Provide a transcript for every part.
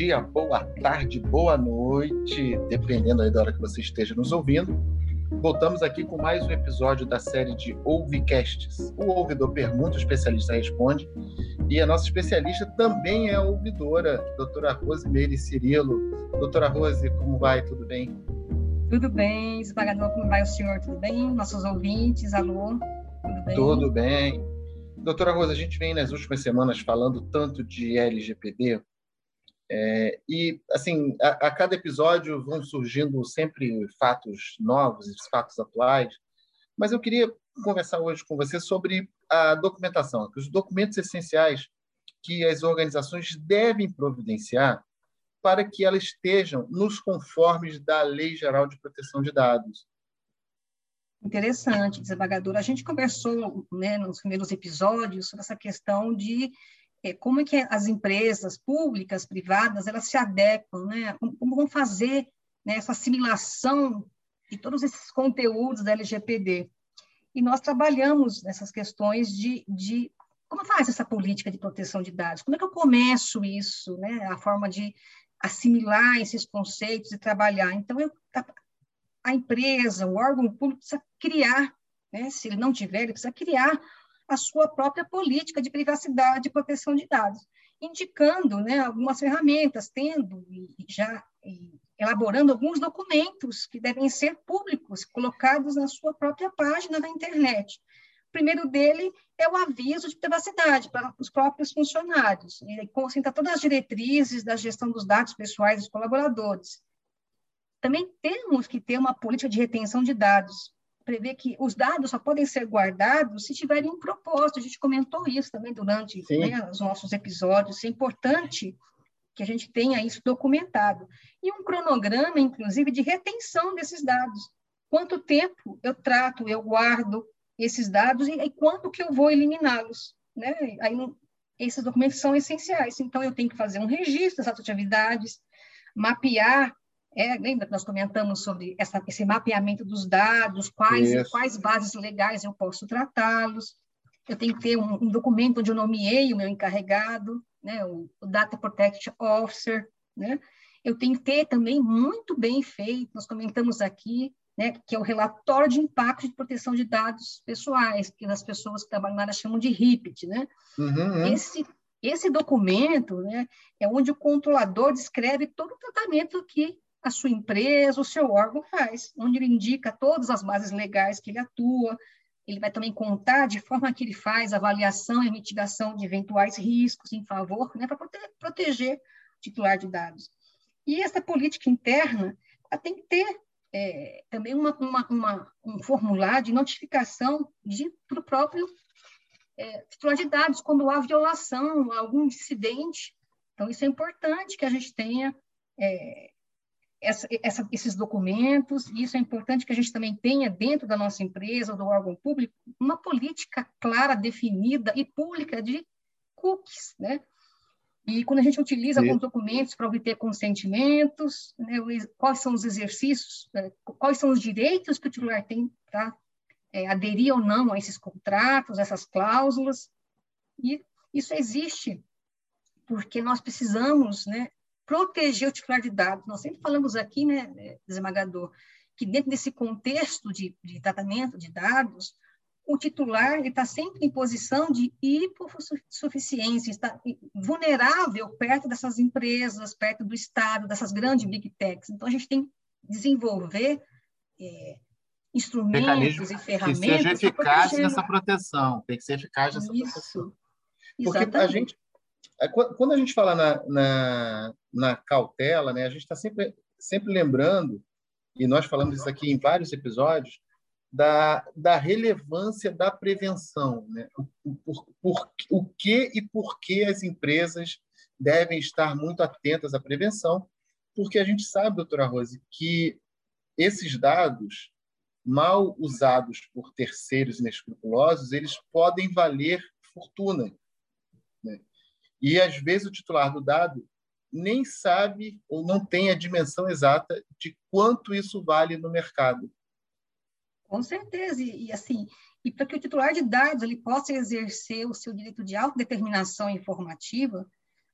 dia, boa tarde, boa noite, dependendo aí da hora que você esteja nos ouvindo. Voltamos aqui com mais um episódio da série de Ouvicasts. O ouvidor pergunta, o especialista responde. E a nossa especialista também é a ouvidora, doutora Rose Meire Cirilo. Doutora Rose, como vai? Tudo bem? Tudo bem, esmagador, como vai o senhor? Tudo bem? Nossos ouvintes, alô? Tudo bem? Tudo bem. Doutora Rosa, a gente vem nas últimas semanas falando tanto de LGPD, é, e, assim, a, a, cada episódio vão surgindo sempre fatos novos fatos atuais, mas eu queria conversar hoje com você sobre a documentação, os documentos essenciais que as organizações devem providenciar para que elas estejam nos conformes da Lei Geral de Proteção de Dados. Interessante, desembargador. A gente conversou né, nos primeiros episódios sobre essa questão de é, como é que as empresas públicas, privadas, elas se adequam, né? Como, como vão fazer né, essa assimilação de todos esses conteúdos da LGPD. E nós trabalhamos nessas questões de, de como faz essa política de proteção de dados? Como é que eu começo isso, né? A forma de assimilar esses conceitos e trabalhar. Então, eu, a, a empresa, o órgão público precisa criar, né? Se ele não tiver, ele precisa criar a sua própria política de privacidade e proteção de dados, indicando né, algumas ferramentas, tendo e já e elaborando alguns documentos que devem ser públicos, colocados na sua própria página da internet. O primeiro dele é o aviso de privacidade para os próprios funcionários. Ele concentra todas as diretrizes da gestão dos dados pessoais dos colaboradores. Também temos que ter uma política de retenção de dados, prevê que os dados só podem ser guardados se tiverem um propósito. A gente comentou isso também durante né, os nossos episódios. É importante que a gente tenha isso documentado. E um cronograma, inclusive, de retenção desses dados. Quanto tempo eu trato, eu guardo esses dados e, e quanto que eu vou eliminá-los. Né? Aí, esses documentos são essenciais. Então, eu tenho que fazer um registro dessas atividades, mapear é, lembra que nós comentamos sobre essa, esse mapeamento dos dados, quais, quais bases legais eu posso tratá-los. Eu tenho que ter um, um, documento onde eu nomeei o meu encarregado, né, o, o Data Protection Officer. Né? Eu tenho que ter também muito bem feito, nós comentamos aqui, né, que é o relatório de impacto de proteção de dados pessoais, que as pessoas que trabalham na área chamam de RIPT. Né? Uhum, uhum. Esse, esse documento né, é onde o controlador descreve todo o tratamento que a sua empresa, o seu órgão faz, onde ele indica todas as bases legais que ele atua, ele vai também contar de forma que ele faz avaliação e mitigação de eventuais riscos em favor, né, para proteger o titular de dados. E essa política interna tem que ter é, também uma, uma, uma, um formulário de notificação para o próprio é, titular de dados quando há violação, algum incidente. Então, isso é importante que a gente tenha é, essa, essa, esses documentos, e isso é importante que a gente também tenha dentro da nossa empresa ou do órgão público uma política clara, definida e pública de cookies, né? E quando a gente utiliza alguns documentos para obter consentimentos, né, quais são os exercícios, né, quais são os direitos que o titular tem para é, aderir ou não a esses contratos, essas cláusulas, e isso existe porque nós precisamos né, proteger o titular de dados. Nós sempre falamos aqui, né, desembargador, que dentro desse contexto de, de tratamento de dados, o titular está sempre em posição de hipossuficiência, está vulnerável perto dessas empresas, perto do Estado, dessas grandes big techs. Então, a gente tem que desenvolver é, instrumentos Mecanismo e ferramentas. Que seja eficaz nessa proteção, tem que ser eficaz nessa Isso. proteção. Porque Exatamente. a gente, quando a gente fala na, na, na cautela, né, a gente está sempre, sempre lembrando, e nós falamos isso aqui em vários episódios, da, da relevância da prevenção. Né? O, por, por, o que e por que as empresas devem estar muito atentas à prevenção, porque a gente sabe, doutora Rose, que esses dados, mal usados por terceiros inescrupulosos, eles podem valer fortuna. E, às vezes, o titular do dado nem sabe ou não tem a dimensão exata de quanto isso vale no mercado. Com certeza. E, e assim, e para que o titular de dados ele possa exercer o seu direito de autodeterminação informativa,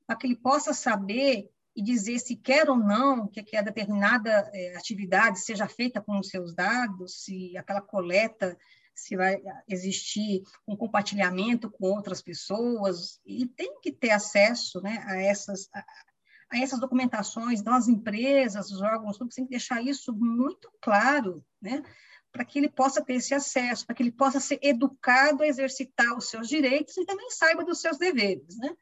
para que ele possa saber e dizer se quer ou não que, que a determinada é, atividade seja feita com os seus dados, se aquela coleta, se vai existir um compartilhamento com outras pessoas, e tem que ter acesso né, a essas a, a essas documentações das empresas, os órgãos públicos, tem que deixar isso muito claro, né? para que ele possa ter esse acesso, para que ele possa ser educado a exercitar os seus direitos e também saiba dos seus deveres, né?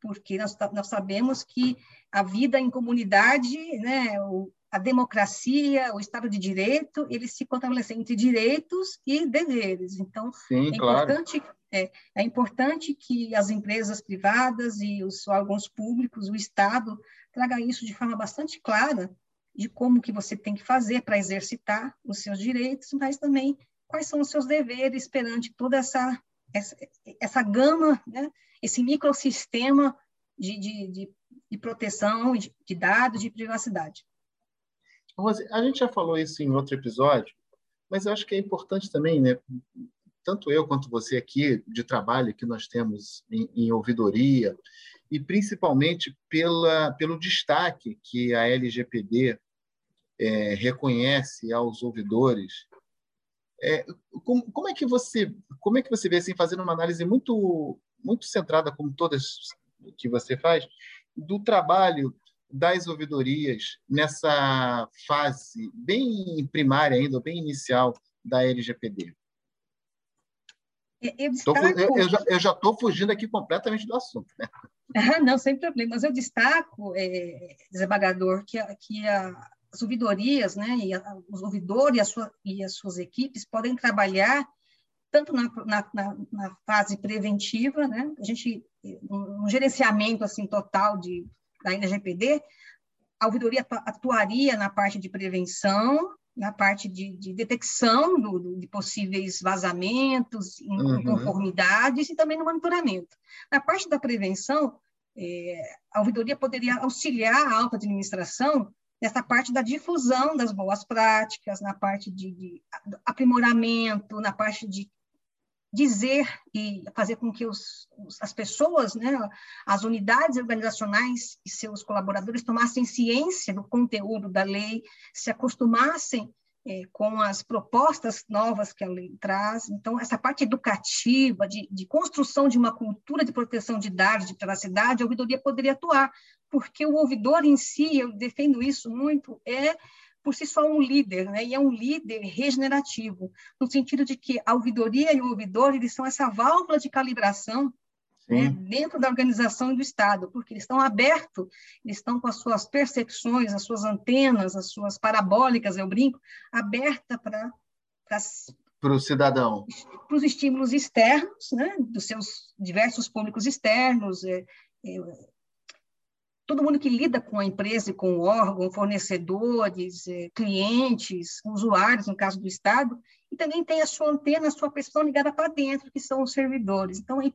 Porque nós, nós sabemos que a vida em comunidade, né, o, a democracia, o Estado de Direito, eles se contabilizam entre direitos e deveres. Então, Sim, é, importante, claro. é, é importante que as empresas privadas e os órgãos públicos, o Estado, traga isso de forma bastante clara de como que você tem que fazer para exercitar os seus direitos, mas também quais são os seus deveres perante toda essa essa, essa gama, né? esse microsistema de, de, de, de proteção de, de dados, de privacidade. Rose, a gente já falou isso em outro episódio, mas eu acho que é importante também, né? Tanto eu quanto você aqui, de trabalho que nós temos em, em ouvidoria, e principalmente pela, pelo destaque que a LGPD é, reconhece aos ouvidores. É, como, como, é que você como é que você vê assim fazendo uma análise muito muito centrada como todas que você faz do trabalho das ouvidorias nessa fase bem primária ainda bem inicial da LGPD eu, destaco... eu, eu já estou fugindo aqui completamente do assunto. Né? Ah, não, sem problema. Mas eu destaco, é, desembargador, que, a, que a, as ouvidorias, né, e a, os ouvidores e, sua, e, as suas equipes podem trabalhar tanto na, na, na, fase preventiva, né, a gente, um, um gerenciamento assim total de, da LGPD, a ouvidoria atuaria na parte de prevenção, na parte de, de detecção do, do, de possíveis vazamentos, inconformidades uhum. e também no monitoramento. Na parte da prevenção, é, a ouvidoria poderia auxiliar a alta administração nessa parte da difusão das boas práticas, na parte de, de aprimoramento, na parte de dizer e fazer com que os, as pessoas, né, as unidades organizacionais e seus colaboradores tomassem ciência do conteúdo da lei, se acostumassem é, com as propostas novas que a lei traz. Então, essa parte educativa, de, de, construção de uma cultura de proteção de dados, de privacidade, a ouvidoria poderia atuar, porque o ouvidor em si, eu defendo isso muito, é por si só um líder, né? e é um líder regenerativo, no sentido de que a ouvidoria e o ouvidor eles são essa válvula de calibração né, dentro da organização do Estado, porque eles estão abertos, eles estão com as suas percepções, as suas antenas, as suas parabólicas, eu brinco, aberta para para o cidadão. Para os estímulos externos, né, dos seus diversos públicos externos, é, é, todo mundo que lida com a empresa e com o órgão, fornecedores, é, clientes, usuários, no caso do Estado, e também tem a sua antena, a sua percepção ligada para dentro, que são os servidores. Então, é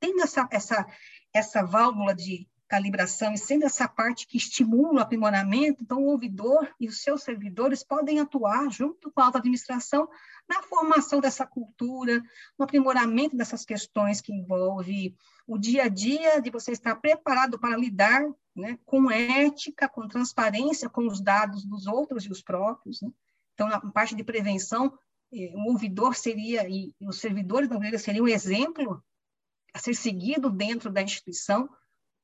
tendo essa, essa, essa válvula de calibração e sendo essa parte que estimula o aprimoramento, então o ouvidor e os seus servidores podem atuar junto com a alta administração na formação dessa cultura, no aprimoramento dessas questões que envolve o dia a dia de você estar preparado para lidar né, com ética, com transparência, com os dados dos outros e os próprios. Né? Então, na parte de prevenção, eh, o ouvidor seria, e os servidores da seriam um exemplo a ser seguido dentro da instituição,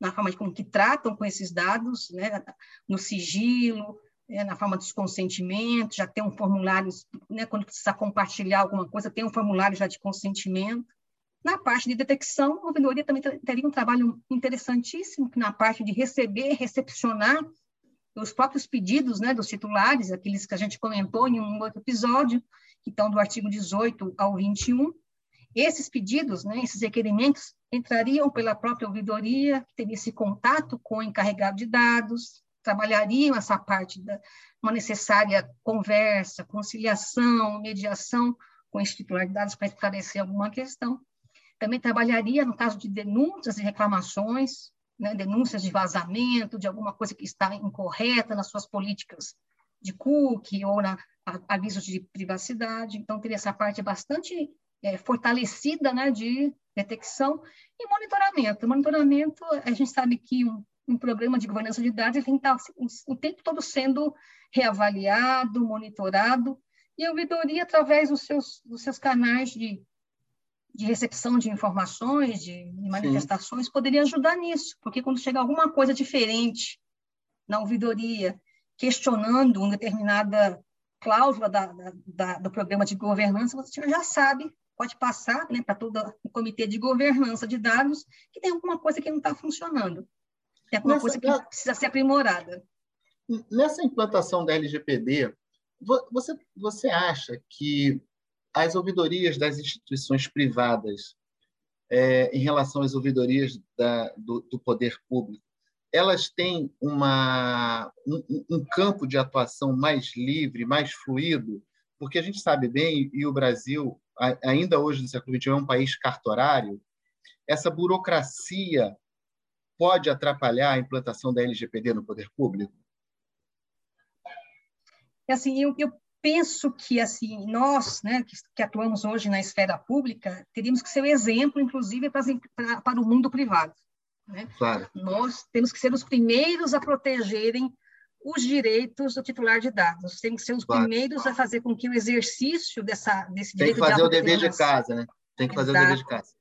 na forma como que tratam com esses dados, né, no sigilo, né, na forma dos consentimentos, já tem um formulário, né, quando precisa compartilhar alguma coisa, tem um formulário já de consentimento. Na parte de detecção, a ouvidoria também teria um trabalho interessantíssimo, na parte de receber, recepcionar os próprios pedidos né, dos titulares, aqueles que a gente comentou em um outro episódio, que estão do artigo 18 ao 21, esses pedidos, né, esses requerimentos, entrariam pela própria ouvidoria, que teria esse contato com o encarregado de dados, trabalhariam essa parte da uma necessária conversa, conciliação, mediação com esse titular de dados para esclarecer alguma questão. Também trabalharia no caso de denúncias e reclamações, né, denúncias de vazamento, de alguma coisa que está incorreta nas suas políticas de cookie ou na avisos de privacidade. Então, teria essa parte bastante é, fortalecida né, de detecção e monitoramento. Monitoramento, a gente sabe que um, um programa de governança de dados ele tem que estar o tempo todo sendo reavaliado, monitorado, e a ouvidoria, através dos seus, dos seus canais de, de recepção de informações, de, de manifestações, Sim. poderia ajudar nisso, porque quando chega alguma coisa diferente na ouvidoria, questionando uma determinada cláusula da, da, da, do programa de governança, você já sabe, pode passar né, para todo o comitê de governança de dados que tem alguma coisa que não está funcionando. Tem alguma Nessa, coisa que precisa ser aprimorada. Nessa implantação da LGPD, você, você acha que as ouvidorias das instituições privadas, é, em relação às ouvidorias da, do, do, poder público, elas têm uma, um, um, campo de atuação mais livre, mais fluido? Porque a gente sabe bem, e o Brasil, ainda hoje no século XXI, é um país cartorário, essa burocracia pode atrapalhar a implantação da LGPD no poder público? assim, eu, eu penso que assim nós, né, que, que, atuamos hoje na esfera pública, teríamos que ser o exemplo, inclusive, para, para, para o mundo privado. Né? Claro. Nós temos que ser os primeiros a protegerem os direitos do titular de dados. Temos que ser os claro. primeiros a fazer com que o exercício dessa, desse direito Tem que fazer o dever de casa, né? Tem que fazer Exato. o dever de casa.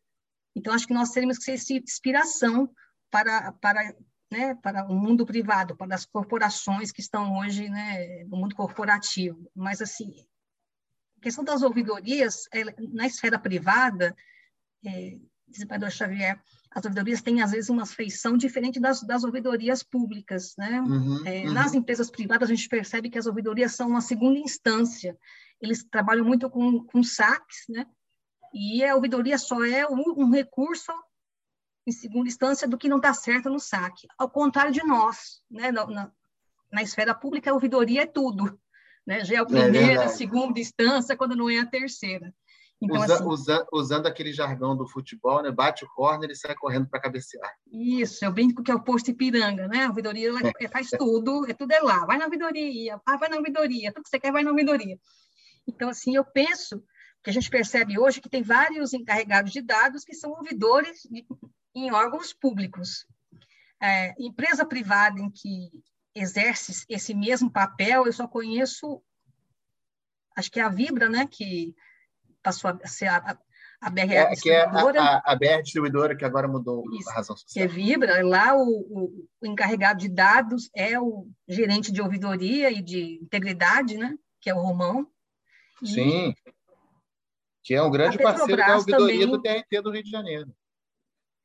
Então, acho que nós teríamos que ser inspiração para, para né, para o mundo privado, para as corporações que estão hoje né, no mundo corporativo. Mas, assim, a questão das ouvidorias, na esfera privada, é, Padre Xavier, as ouvidorias têm, às vezes, uma feição diferente das, das ouvidorias públicas. Né? Uhum, é, uhum. Nas empresas privadas, a gente percebe que as ouvidorias são uma segunda instância. Eles trabalham muito com, com saques, né? e a ouvidoria só é um, um recurso em segunda instância do que não dá certo no saque. Ao contrário de nós, né? na, na, na esfera pública, a ouvidoria é tudo. Né? Já é a é primeira, é segunda instância, quando não é a terceira. Então, Usa, assim, usa, usando aquele jargão do futebol, né? bate o corner e sai correndo para cabecear. Isso, eu brinco que é o posto Ipiranga, né? A ouvidoria ela é, faz tudo, é tudo é lá. Vai na ouvidoria, ah, vai na ouvidoria, tudo que você quer vai na ouvidoria. Então, assim, eu penso que a gente percebe hoje que tem vários encarregados de dados que são ouvidores em órgãos públicos. É, empresa privada em que exerce esse mesmo papel, eu só conheço, acho que é a Vibra, né, que passou a ser a, a BR é, distribuidora. Que é a, a, a, BR distribuidora, que agora mudou Isso, a razão social. Que é Vibra, lá o, o, o, encarregado de dados é o gerente de ouvidoria e de integridade, né, que é o Romão. E Sim, que é um grande parceiro da ouvidoria também, do TRT do Rio de Janeiro.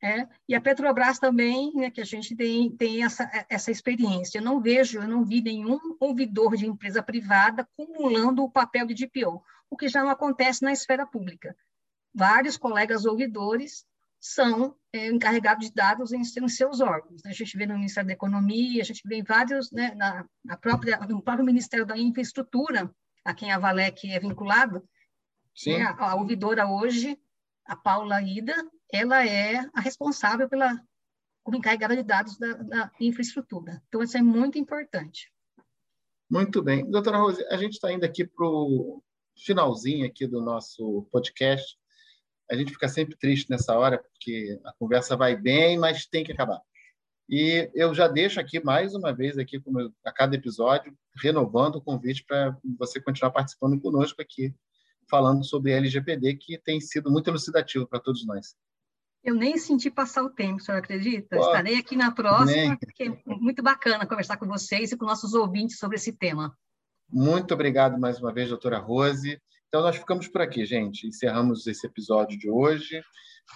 É, e a Petrobras também, né, que a gente tem, tem essa, essa experiência. Eu não vejo, eu não vi nenhum ouvidor de empresa privada acumulando o papel de DPO, o que já não acontece na esfera pública. Vários colegas ouvidores são é, encarregados de dados em, em, seus órgãos. A gente vê no Ministério da Economia, a gente vê em vários, né, na, na própria, no próprio Ministério da Infraestrutura, a quem a Valec é vinculado. Sim. Né, a, a ouvidora hoje, a Paula Ida, ela é a responsável pela como encarregada de dados da, da infraestrutura. Então, isso é muito importante. Muito bem. Doutora Rose, a gente está indo aqui para o finalzinho aqui do nosso podcast. A gente fica sempre triste nessa hora, porque a conversa vai bem, mas tem que acabar. E eu já deixo aqui mais uma vez, aqui a cada episódio, renovando o convite para você continuar participando conosco aqui, falando sobre LGPD, que tem sido muito elucidativo para todos nós. Eu nem senti passar o tempo, o senhor acredita? Pô, Estarei aqui na próxima, nem. porque é muito bacana conversar com vocês e com nossos ouvintes sobre esse tema. Muito obrigado mais uma vez, doutora Rose. Então, nós ficamos por aqui, gente. Encerramos esse episódio de hoje.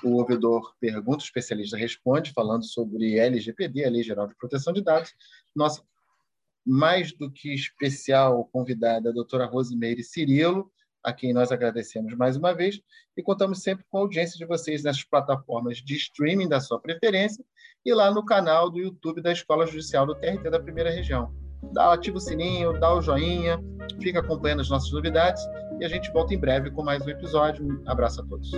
O ouvidor pergunta, o especialista responde, falando sobre LGPD, a Lei Geral de Proteção de Dados. Nossa mais do que especial convidada, a doutora Rosimeire Cirilo, a quem nós agradecemos mais uma vez e contamos sempre com a audiência de vocês nessas plataformas de streaming da sua preferência e lá no canal do YouTube da Escola Judicial do TRT da Primeira Região. Dá, ativa o sininho, dá o joinha, fica acompanhando as nossas novidades e a gente volta em breve com mais um episódio. Um abraço a todos.